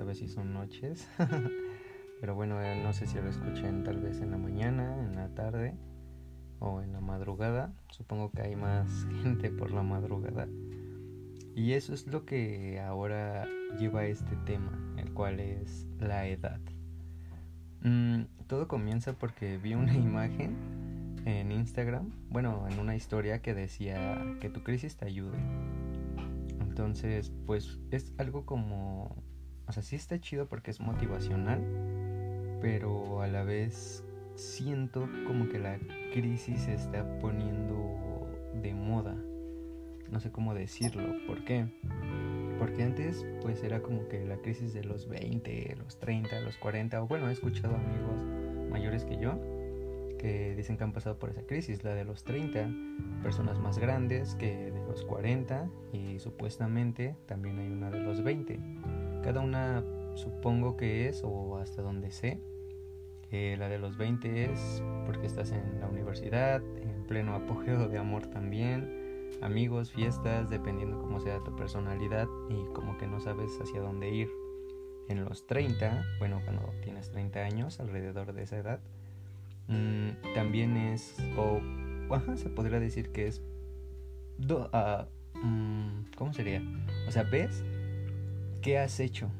esta vez sí son noches. Pero bueno, eh, no sé si lo escuchen tal vez en la mañana, en la tarde o en la madrugada. Supongo que hay más gente por la madrugada. Y eso es lo que ahora lleva este tema, el cual es la edad. Mm, todo comienza porque vi una imagen en Instagram, bueno, en una historia que decía que tu crisis te ayude. Entonces, pues es algo como, o sea, sí está chido porque es motivacional, pero a la vez siento como que la crisis se está poniendo de moda. No sé cómo decirlo, ¿por qué? Porque antes pues era como que la crisis de los 20, los 30, los 40, o bueno, he escuchado amigos mayores que yo que dicen que han pasado por esa crisis, la de los 30, personas más grandes que de los 40 y supuestamente también hay una de los 20. Cada una supongo que es, o hasta donde sé, la de los 20 es porque estás en la universidad, en pleno apogeo de amor también, amigos, fiestas, dependiendo cómo sea tu personalidad y como que no sabes hacia dónde ir. En los 30, bueno, cuando tienes 30 años, alrededor de esa edad, Mm, también es, o se podría decir que es, uh, ¿cómo sería? O sea, ves qué has hecho,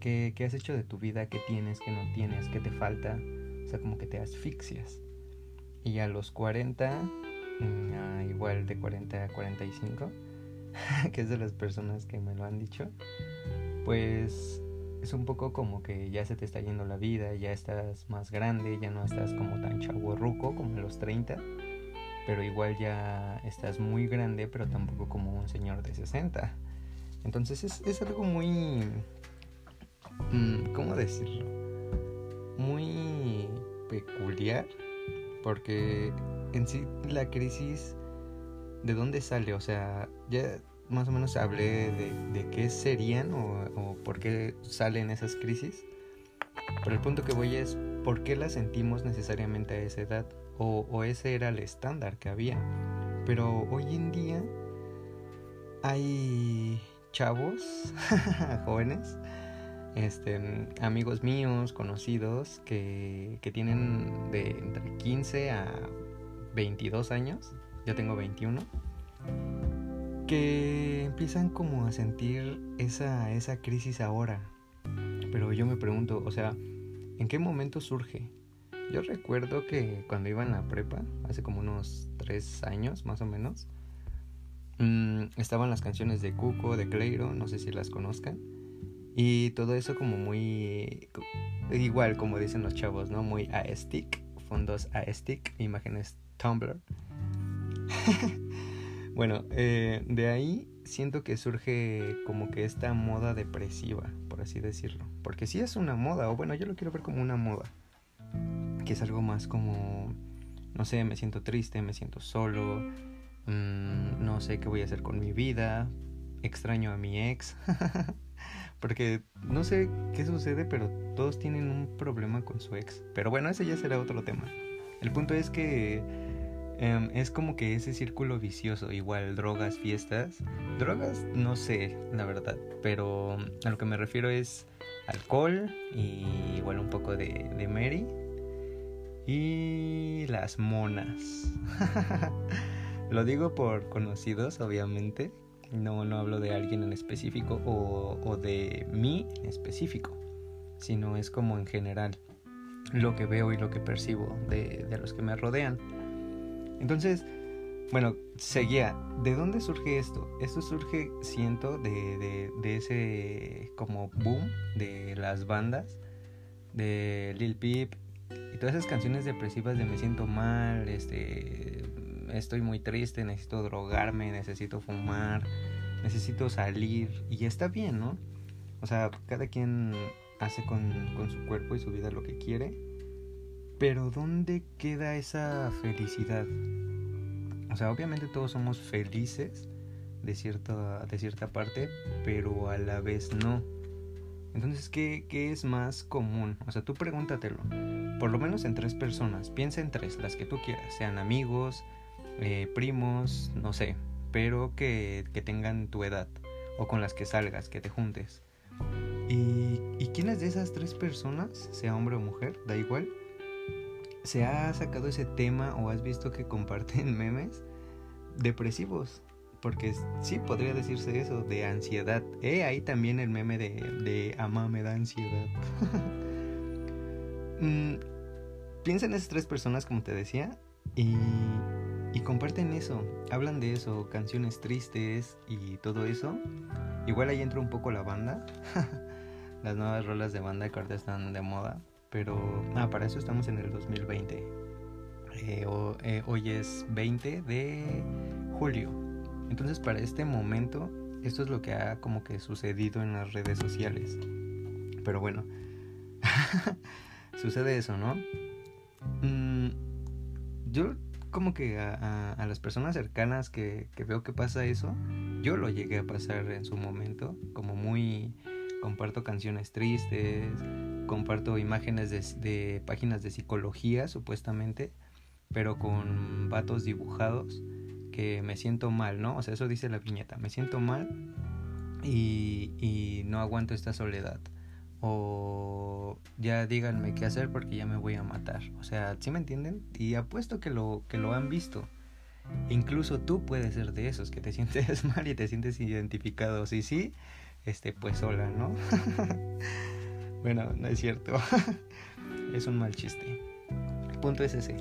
¿Qué, ¿Qué, has hecho de tu vida, qué tienes, qué no tienes, qué te falta, o sea, como que te asfixias. Y a los 40, mm, igual de 40 a 45, que es de las personas que me lo han dicho, pues es un poco como que ya se te está yendo la vida, ya estás más grande, ya no estás como tan chaburruco como en los 30, pero igual ya estás muy grande, pero tampoco como un señor de 60. Entonces es, es algo muy... Mm, ¿Cómo decirlo? Muy peculiar, porque en sí la crisis, ¿de dónde sale? O sea, ya más o menos hablé de, qué serían o, por qué salen esas crisis. Pero el punto que voy es por qué las sentimos necesariamente a esa edad o, o ese era el estándar que había. Pero hoy en día hay chavos, jóvenes, este, amigos míos, conocidos, que, que tienen de entre 15 a 22 años. Yo tengo 21 que empiezan como a sentir esa, esa crisis ahora. Pero yo me pregunto, o sea, ¿en qué momento surge? Yo recuerdo que cuando iba en la prepa, hace como unos tres años más o menos, mmm, estaban las canciones de Cuco, de Cleiro, no sé si las conozcan. Y todo eso como muy... Igual como dicen los chavos, ¿no? Muy aesthetic, fondos aesthetic, imágenes Tumblr. Bueno, eh, de ahí siento que surge como que esta moda depresiva, por así decirlo. Porque sí es una moda, o bueno, yo lo quiero ver como una moda. Que es algo más como, no sé, me siento triste, me siento solo, mm, no sé qué voy a hacer con mi vida, extraño a mi ex. Porque no sé qué sucede, pero todos tienen un problema con su ex. Pero bueno, ese ya será otro tema. El punto es que Em, es como que ese círculo vicioso, igual drogas, fiestas. Drogas, no sé, la verdad, pero a lo que me refiero es alcohol y igual un poco de, de Mary. Y las monas. lo digo por conocidos, obviamente. No, no hablo de alguien en específico o, o de mí en específico, sino es como en general lo que veo y lo que percibo de, de los que me rodean. Entonces, bueno, seguía. ¿De dónde surge esto? Esto surge, siento, de, de, ese como boom de las bandas, de Lil Peep y todas esas canciones depresivas de me siento mal, este, estoy muy triste, necesito drogarme, necesito fumar, necesito salir y está bien, ¿no? O sea, cada quien hace con, con su cuerpo y su vida lo que quiere pero ¿dónde queda esa felicidad? O sea, obviamente todos somos felices de cierta, de cierta parte, pero a la vez no. Entonces, ¿qué, ¿qué, es más común? O sea, tú pregúntatelo. Por lo menos en tres personas. Piensa en tres, las que tú quieras. Sean amigos, eh, primos, no sé. Pero que, que tengan tu edad. O con las que salgas, que te juntes. ¿Y ¿quiénes de esas tres personas, sea hombre o mujer, da igual, se ha sacado ese tema o has visto que comparten memes depresivos? Porque sí podría decirse eso, de ansiedad. Eh, ahí también el meme de, de ama me da ansiedad. mm, piensa en esas tres personas, como te decía, y, y comparten eso, hablan de eso, canciones tristes y todo eso. Igual ahí entra un poco la banda. Las nuevas rolas de banda que ahorita están de moda. Pero, ah, para eso estamos en el 2020. Eh, eh, hoy es 20 de julio. Entonces, para este momento, esto es lo que ha como que sucedido en las redes sociales. Pero bueno, sucede eso, ¿no? Mm, yo como que a, las personas cercanas que, que, veo que pasa eso, yo lo llegué a pasar en su momento, como muy comparto canciones tristes, comparto imágenes de, de páginas de psicología supuestamente, pero con vatos dibujados que me siento mal, ¿no? O sea, eso dice la viñeta, me siento mal y, y no aguanto esta soledad. O ya díganme qué hacer porque ya me voy a matar. O sea, ¿sí me entienden? Y apuesto que lo, que lo han visto. Incluso tú puedes ser de esos que te sientes mal y te sientes identificado. Si sí, este, pues hola, ¿no? bueno, no es cierto. es un mal chiste. Punto es ese.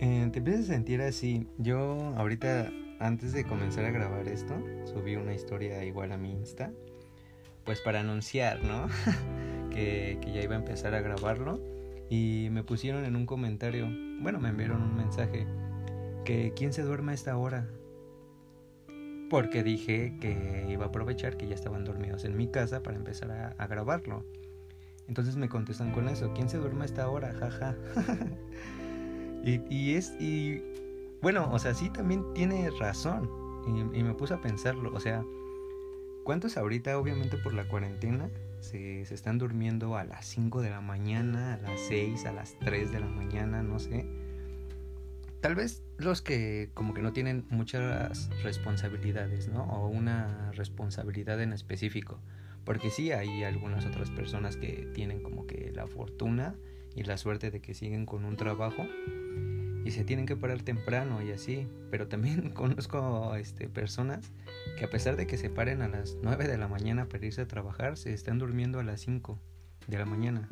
Eh, te empiezas a sentir así. Yo ahorita, antes de comenzar a grabar esto, subí una historia igual a mi Insta. Pues para anunciar, ¿no? que, que ya iba a empezar a grabarlo. Y me pusieron en un comentario, bueno, me enviaron un mensaje, que ¿quién se duerme a esta hora? Porque dije que iba a aprovechar que ya estaban dormidos en mi casa para empezar a, grabarlo. Entonces me contestan con eso, ¿quién se duerme a esta hora? Jaja. Y, es, y bueno, o sea, sí también tiene razón. Y, me puse a pensarlo, o sea, ¿cuántos ahorita, obviamente por la cuarentena, se, se, están durmiendo a las 5 de la mañana, a las 6, a las 3 de la mañana, no sé? Tal vez los que como que no tienen muchas responsabilidades, ¿no? O una responsabilidad en específico. Porque sí hay algunas otras personas que tienen como que la fortuna y la suerte de que siguen con un trabajo y se tienen que parar temprano y así. Pero también conozco este, personas que a pesar de que se paren a las 9 de la mañana para irse a trabajar, se están durmiendo a las 5 de la mañana.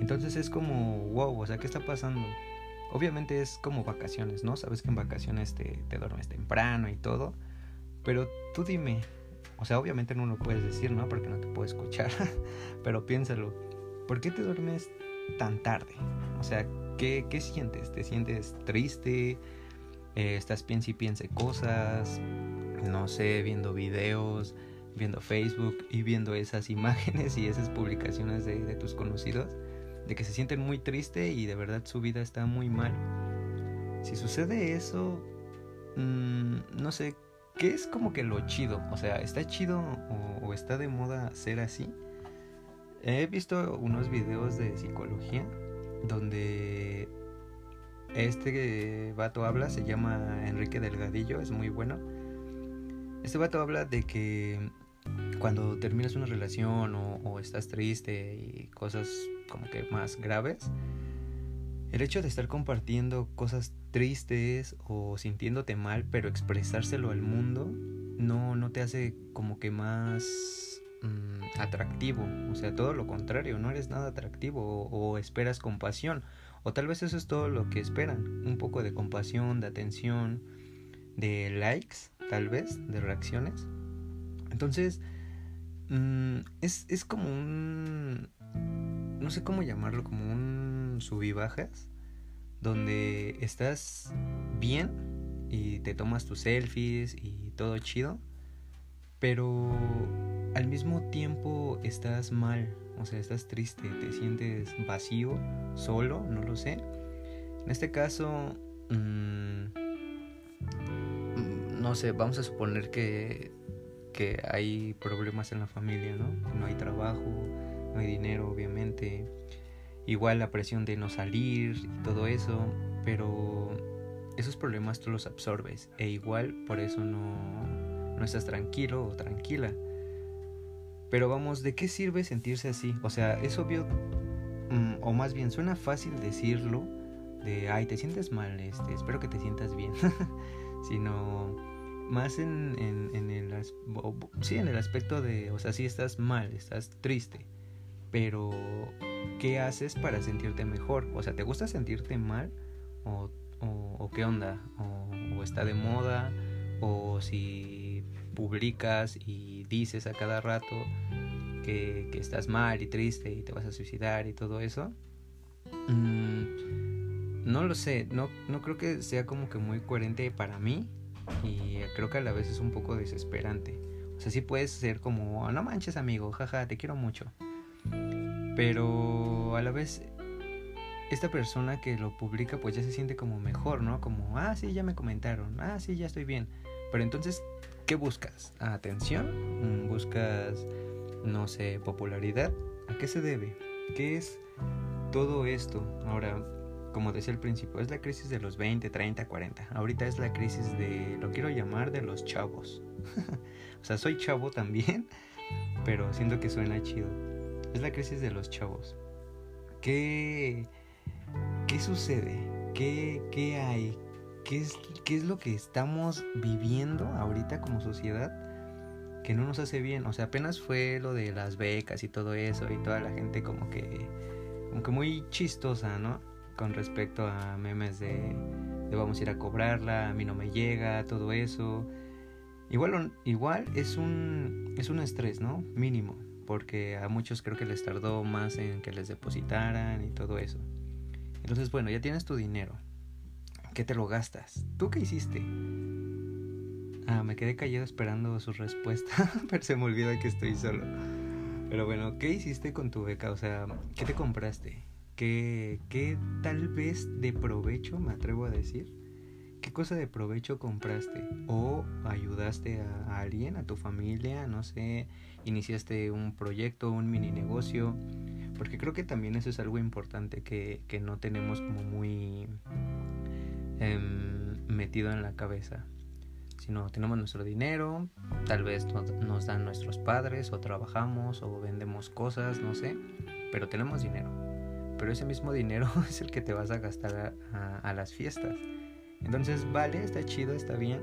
Entonces es como, wow, o sea, ¿qué está pasando? Obviamente es como vacaciones, ¿no? Sabes que en vacaciones te, te duermes temprano y todo. Pero tú dime, o sea, obviamente no lo puedes decir, ¿no? Porque no te puedo escuchar. pero piénsalo, ¿por qué te duermes tan tarde? O sea, ¿qué, sientes? ¿Te sientes triste? Eh, ¿Estás piensa y piense cosas? No sé, viendo videos, viendo Facebook y viendo esas imágenes y esas publicaciones de, de tus conocidos, de que se sienten muy triste y de verdad su vida está muy mal. Si sucede eso, mmm, no sé, ¿qué es como que lo chido? O sea, ¿está chido o, o está de moda ser así? He visto unos videos de psicología donde este vato habla, se llama Enrique Delgadillo, es muy bueno. Este vato habla de que cuando terminas una relación o, estás triste y cosas como que más graves, el hecho de estar compartiendo cosas tristes o sintiéndote mal, pero expresárselo al mundo, no, no te hace como que más mmm, atractivo. O sea, todo lo contrario, no eres nada atractivo o, esperas compasión. O tal vez eso es todo lo que esperan. Un poco de compasión, de atención, de likes, tal vez, de reacciones. Entonces, mmm, es, es como un... No sé cómo llamarlo, como un subibajas. Donde estás bien y te tomas tus selfies y todo chido. Pero al mismo tiempo estás mal, o sea, estás triste, te sientes vacío, solo, no lo sé. En este caso, mmm, no sé, vamos a suponer que, que hay problemas en la familia, ¿no? No hay trabajo, no hay dinero, obviamente. Igual la presión de no salir y todo eso, pero esos problemas tú los absorbes e igual por eso no, no estás tranquilo o tranquila Pero vamos, ¿de qué sirve sentirse así? O sea, es obvio, mm, o más bien suena fácil decirlo, de, ay, te sientes mal, este, espero que te sientas bien, sino más en, en, en el, sí, en el aspecto de, o sea, sí estás mal, estás triste, pero ¿qué haces para sentirte mejor? O sea, ¿te gusta sentirte mal? ¿O, o, qué onda? O, ¿O está de moda? ¿O si publicas y dices a cada rato que, que, estás mal y triste y te vas a suicidar y todo eso? Mm, no lo sé, no, no creo que sea como que muy coherente para mí y creo que a la vez es un poco desesperante. O sea, sí puedes ser como, no manches amigo, jaja, te quiero mucho. Pero a la vez, esta persona que lo publica pues ya se siente como mejor, ¿no? Como, ah, sí, ya me comentaron, ah, sí, ya estoy bien. Pero entonces, ¿qué buscas? ¿Atención? Mm, ¿Buscas, no sé, popularidad? ¿A qué se debe? ¿Qué es todo esto? Ahora, como decía al principio, es la crisis de los 20, 30, 40. Ahorita es la crisis de, lo quiero llamar, de los chavos. o sea, soy chavo también, pero siento que suena chido. Es la crisis de los chavos. ¿Qué, qué sucede? ¿Qué, qué hay? ¿Qué es, ¿Qué es lo que estamos viviendo ahorita como sociedad que no nos hace bien? O sea, apenas fue lo de las becas y todo eso y toda la gente como que, como muy chistosa, ¿no? Con respecto a memes de, de vamos a ir a cobrarla, a mí no me llega, todo eso. Igual, igual es un, es un estrés, ¿no? Mínimo porque a muchos creo que les tardó más en que les depositaran y todo eso. Entonces, bueno, ya tienes tu dinero. ¿Qué te lo gastas? ¿Tú qué hiciste? Ah, me quedé callado esperando su respuesta, pero se me olvida que estoy solo. Pero bueno, ¿qué hiciste con tu beca? O sea, ¿qué te compraste? ¿Qué, qué tal vez de provecho, me atrevo a decir? ¿Qué cosa de provecho compraste? ¿O ayudaste a, a alguien, a tu familia, no sé, iniciaste un proyecto, un mini negocio, porque creo que también eso es algo importante que, que no tenemos como muy em, metido en la cabeza. Si no tenemos nuestro dinero, tal vez nos, dan nuestros padres o trabajamos o vendemos cosas, no sé, pero tenemos dinero. Pero ese mismo dinero es el que te vas a gastar a, las fiestas. Entonces, vale, está chido, está bien,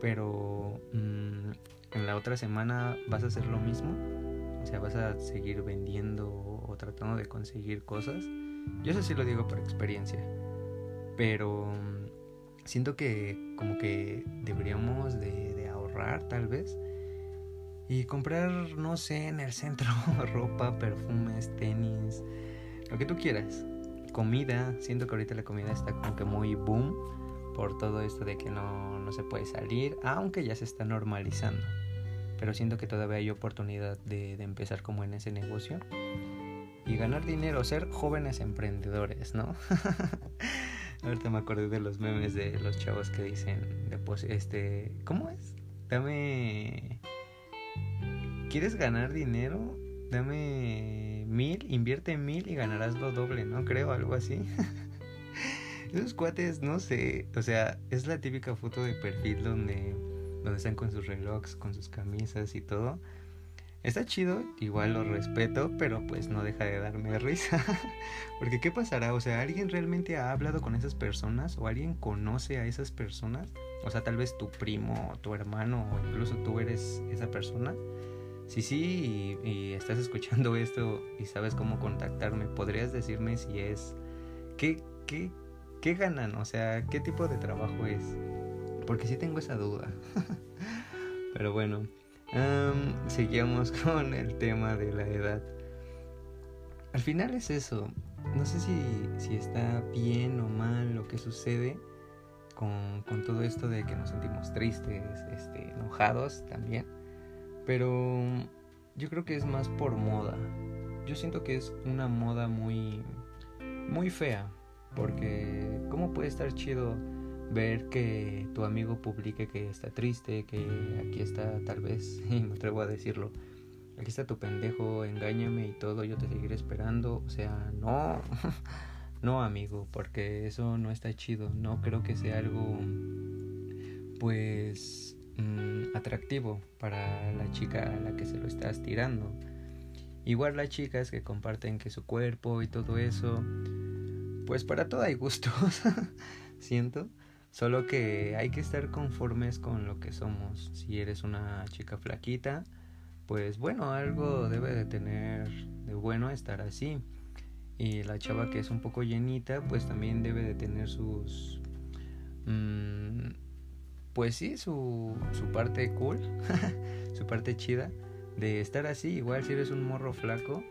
pero mm, en la otra semana vas a hacer lo mismo. O sea, vas a seguir vendiendo o tratando de conseguir cosas. Yo eso sí lo digo por experiencia. Pero siento que como que deberíamos de, de ahorrar tal vez. Y comprar, no sé, en el centro ropa, perfumes, tenis, lo que tú quieras. Comida, siento que ahorita la comida está como que muy boom por todo esto de que no, no se puede salir, aunque ya se está normalizando pero siento que todavía hay oportunidad de, empezar como en ese negocio y ganar dinero, ser jóvenes emprendedores, ¿no? Ahorita me acordé de los memes de los chavos que dicen, este, ¿cómo es? Dame, ¿quieres ganar dinero? Dame mil, invierte mil y ganarás lo doble, ¿no? Creo, algo así. Esos cuates, no sé, o sea, es la típica foto de perfil donde donde están con sus relojes, con sus camisas y todo. Está chido, igual lo respeto, pero pues no deja de darme risa. Porque ¿qué pasará? O sea, ¿alguien realmente ha hablado con esas personas? ¿O alguien conoce a esas personas? O sea, tal vez tu primo, tu hermano, o incluso tú eres esa persona. Si sí, y, y estás escuchando esto y sabes cómo contactarme, ¿podrías decirme si es... ¿Qué, qué, qué ganan? O sea, ¿qué tipo de trabajo es? Porque sí tengo esa duda. Pero bueno, seguimos con el tema de la edad. Al final es eso. No sé si, si está bien o mal lo que sucede con, con, todo esto de que nos sentimos tristes, este, enojados también. Pero yo creo que es más por moda. Yo siento que es una moda muy, muy fea. Porque, ¿cómo puede estar chido? Ver que tu amigo publique que está triste, que aquí está tal vez, y me atrevo a decirlo, aquí está tu pendejo, engáñame y todo, yo te seguiré esperando, o sea, no, no amigo, porque eso no está chido, no creo que sea algo, pues, mm, atractivo para la chica a la que se lo estás tirando. Igual las chicas que comparten que su cuerpo y todo eso, pues para todo hay gustos, siento. Solo que hay que estar conformes con lo que somos. Si eres una chica flaquita, pues bueno, algo debe de tener de bueno estar así. Y la chava que es un poco llenita, pues también debe de tener sus... Mmm, pues sí, su, su parte cool, su parte chida de estar así. Igual si eres un morro flaco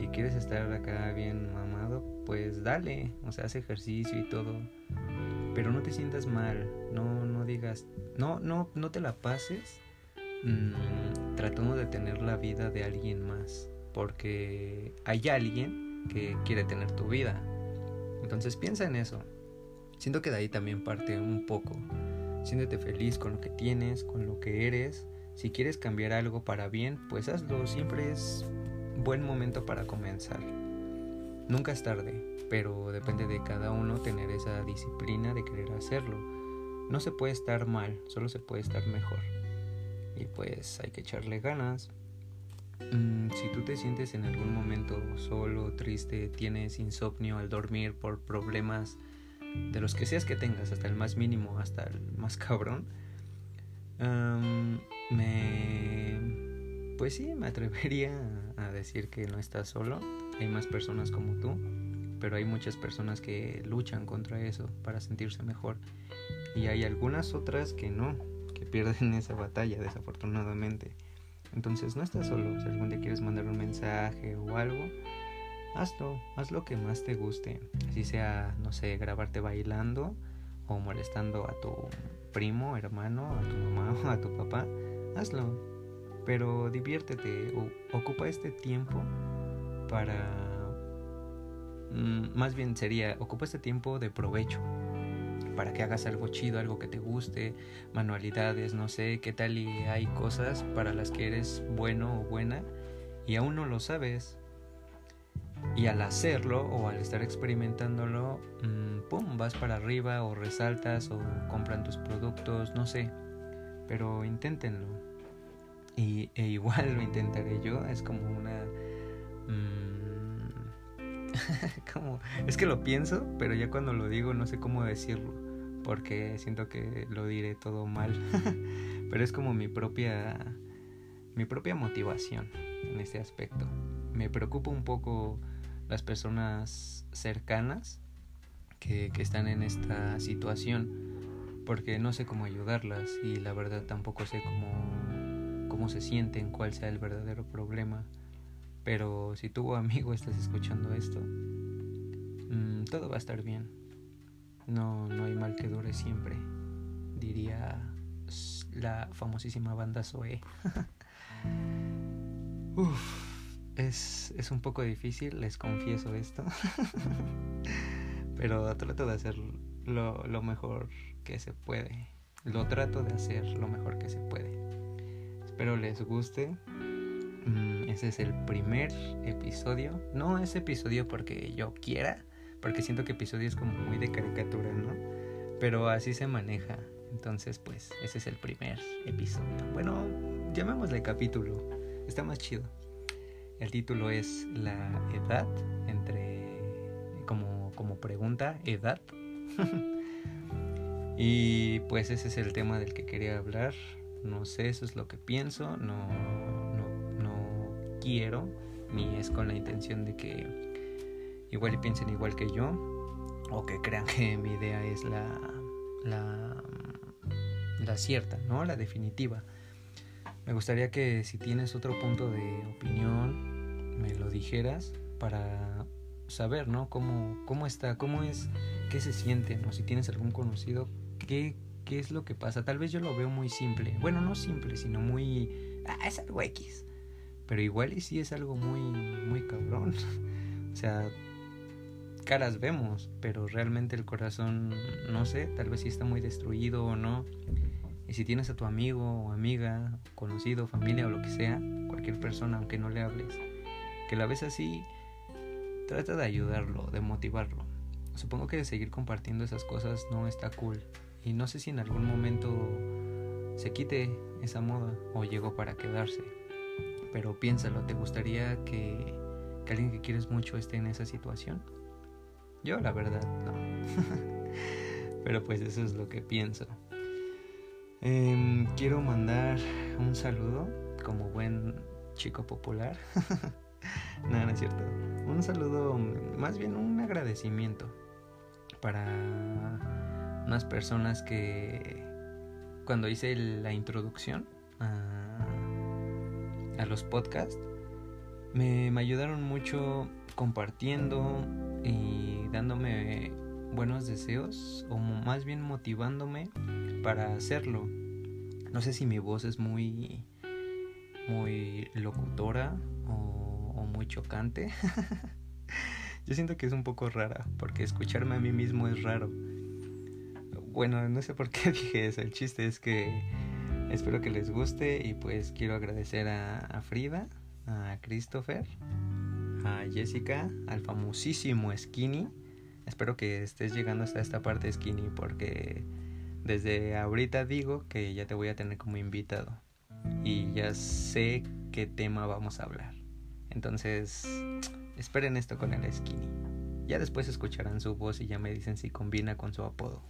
y quieres estar acá bien mamado, pues dale, o sea, haz ejercicio y todo. Pero no te sientas mal, no, no digas, no, no, no te la pases mmm, tratando de tener la vida de alguien más, porque hay alguien que quiere tener tu vida. Entonces piensa en eso. Siento que de ahí también parte un poco Siéntete feliz con lo que tienes, con lo que eres. Si quieres cambiar algo para bien, pues hazlo. Siempre es buen momento para comenzar. Nunca es tarde, pero depende de cada uno tener esa disciplina de querer hacerlo. No se puede estar mal, solo se puede estar mejor. Y pues hay que echarle ganas. Mm, si tú te sientes en algún momento solo, triste, tienes insomnio al dormir por problemas de los que seas que tengas, hasta el más mínimo, hasta el más cabrón, me... Pues sí, me atrevería a decir que no estás solo, hay más personas como tú, pero hay muchas personas que luchan contra eso para sentirse mejor y hay algunas otras que no, que pierden esa batalla desafortunadamente. Entonces no estás solo, si algún día quieres mandar un mensaje o algo, hazlo, haz lo que más te guste. Así sea, no sé, grabarte bailando o molestando a tu primo, hermano, a tu mamá o a tu papá, hazlo. Pero diviértete, o, ocupa este tiempo para... Mm, más bien sería, ocupa este tiempo de provecho para que hagas algo chido, algo que te guste, manualidades, no sé, qué tal y hay cosas para las que eres bueno o buena y aún no lo sabes y al hacerlo o al estar experimentándolo, mm, pum, vas para arriba o resaltas o compran tus productos, no sé. Pero inténtenlo. Y, e igual lo intentaré yo. Es como una... Mm, es que lo pienso, pero ya cuando lo digo no sé cómo decirlo. Porque siento que lo diré todo mal. pero es como mi propia... Mi propia motivación en este aspecto. Me preocupa un poco las personas cercanas que, están en esta situación porque no sé cómo ayudarlas y la verdad tampoco sé cómo, cómo se sienten, cuál sea el verdadero problema. Pero si tu amigo estás escuchando esto, mm, todo va a estar bien. No, no hay mal que dure siempre, diría la famosísima banda Zoe. Uf es, es un poco difícil, les confieso esto. Pero trato de hacer lo, lo mejor que se puede. Lo trato de hacer lo mejor que se puede. Espero les guste. Mm, ese es el primer episodio. No es episodio porque yo quiera, porque siento que episodio es como muy de caricatura, ¿no? Pero así se maneja. Entonces, pues, ese es el primer episodio. Bueno, llamémosle capítulo. Está más chido. El título es La edad, entre como, como pregunta, edad. y pues ese es el tema del que quería hablar. No sé, eso es lo que pienso. No, quiero, ni es con la intención de que igual y piensen igual que yo, o que crean que mi idea es la, la, la cierta, ¿no? La definitiva. Me gustaría que si tienes otro punto de opinión, me lo dijeras para saber, ¿no? Cómo, cómo está, cómo es, qué se siente, ¿no? Si tienes algún conocido, qué, qué es lo que pasa. Tal vez yo lo veo muy simple. Bueno, no simple, sino muy... Ah, es algo X. Pero igual y sí es algo muy, muy cabrón. o sea, caras vemos, pero realmente el corazón, no sé, tal vez sí está muy destruido o no. Y si tienes a tu amigo o amiga, conocido, familia o lo que sea, cualquier persona, aunque no le hables, que la ves así, trata de ayudarlo, de motivarlo. Supongo que seguir compartiendo esas cosas no está cool. Y no sé si en algún momento se quite esa moda o llegó para quedarse. Pero piénsalo, ¿te gustaría que, alguien que quieres mucho esté en esa situación? Yo la verdad no. Pero pues eso es lo que pienso. Em, quiero mandar un saludo como buen chico popular. no, no es cierto. Un saludo, más bien un agradecimiento para unas personas que cuando hice la introducción a, a los podcasts me, me ayudaron mucho compartiendo y dándome buenos deseos o más bien motivándome para hacerlo. No sé si mi voz es muy muy locutora o, o muy chocante. Yo siento que es un poco rara porque escucharme a mí mismo es raro. Bueno, no sé por qué dije eso. El chiste es que espero que les guste y pues quiero agradecer a, Frida, a Christopher, a Jessica, al famosísimo Skinny. Espero que estés llegando hasta esta parte Skinny porque desde ahorita digo que ya te voy a tener como invitado y ya sé qué tema vamos a hablar. Entonces, esperen esto con el Skinny. Ya después escucharán su voz y ya me dicen si combina con su apodo.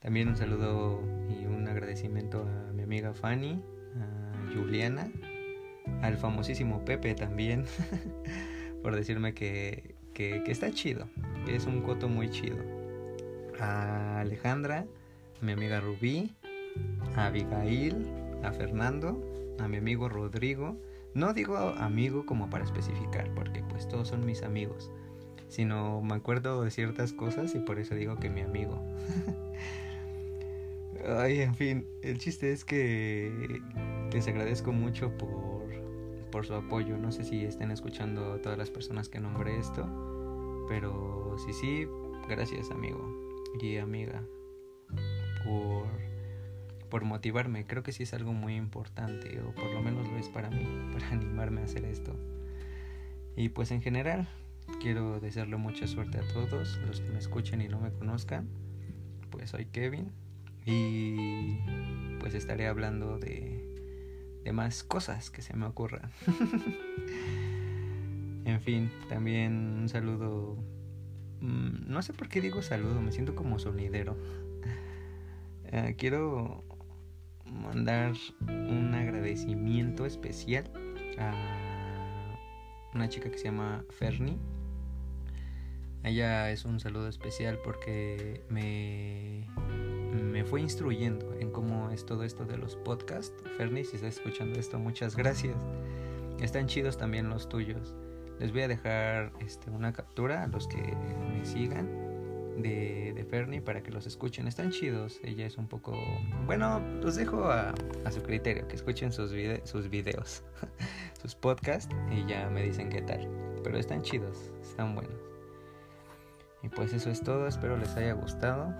También un saludo y un agradecimiento a mi amiga Fanny, a Juliana, al famosísimo Pepe también, por decirme que, que, que, está chido, que es un coto muy chido. A Alejandra, a mi amiga Rubí, a Abigail, a Fernando, a mi amigo Rodrigo. No digo amigo como para especificar, porque pues todos son mis amigos, sino me acuerdo de ciertas cosas y por eso digo que mi amigo. Ay, en fin, el chiste es que les agradezco mucho por, por su apoyo. No sé si estén escuchando todas las personas que nombré esto, pero si sí, gracias amigo y amiga por por motivarme. Creo que sí es algo muy importante, o por lo menos lo es para mí, para animarme a hacer esto. Y pues en general, quiero desearle mucha suerte a todos los que me escuchen y no me conozcan. Pues soy Kevin y pues estaré hablando de, de más cosas que se me ocurran. en fin, también un saludo. Mm, no sé por qué digo saludo, me siento como sonidero. Uh, quiero mandar un agradecimiento especial a una chica que se llama Fernie. Ella es un saludo especial porque me, me fue instruyendo en cómo es todo esto de los podcasts. Fernie, si estás escuchando esto, muchas gracias. Están chidos también los tuyos. Les voy a dejar este, una captura a los que me sigan de, de Fernie para que los escuchen. Están chidos. Ella es un poco. Bueno, los dejo a, a su criterio, que escuchen sus, sus videos, sus podcasts y ya me dicen qué tal. Pero están chidos, están buenos. Y pues eso es todo. Espero les haya gustado.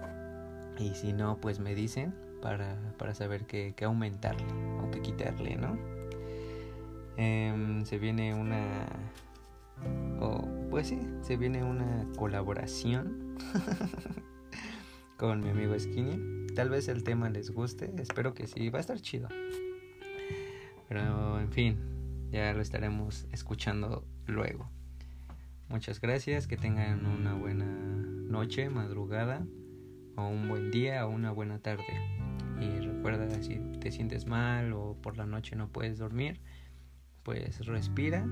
Y si no, pues me dicen para, para saber qué, qué aumentarle o qué quitarle, ¿no? Eh, se viene una o pues sí, se viene una colaboración con mi amigo Skinny. Tal vez el tema les guste, espero que sí, va a estar chido. Pero en fin, ya lo estaremos escuchando luego. Muchas gracias, que tengan una buena noche, madrugada, un buen día, o una buena tarde. Y recuerda, si te sientes mal o por la noche no puedes dormir, pues respira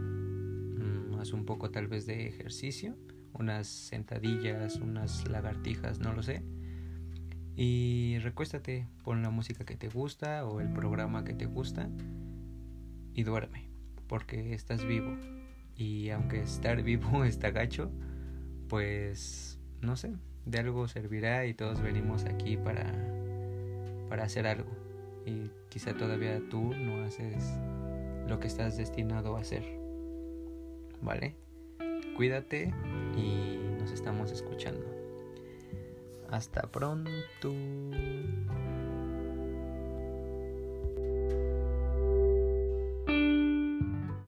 haz un poco tal vez de ejercicio, unas sentadillas, unas lagartijas, no lo sé. Y recuéstate, pon la música que te gusta o el programa que te gusta y duerme, porque estás vivo. Y aunque estar vivo está gacho, pues no sé, de algo servirá y todos venimos aquí para, para hacer algo. Y quizá todavía tú no haces lo que estás destinado a hacer. ¿vale? Cuídate y nos estamos escuchando. Hasta pronto.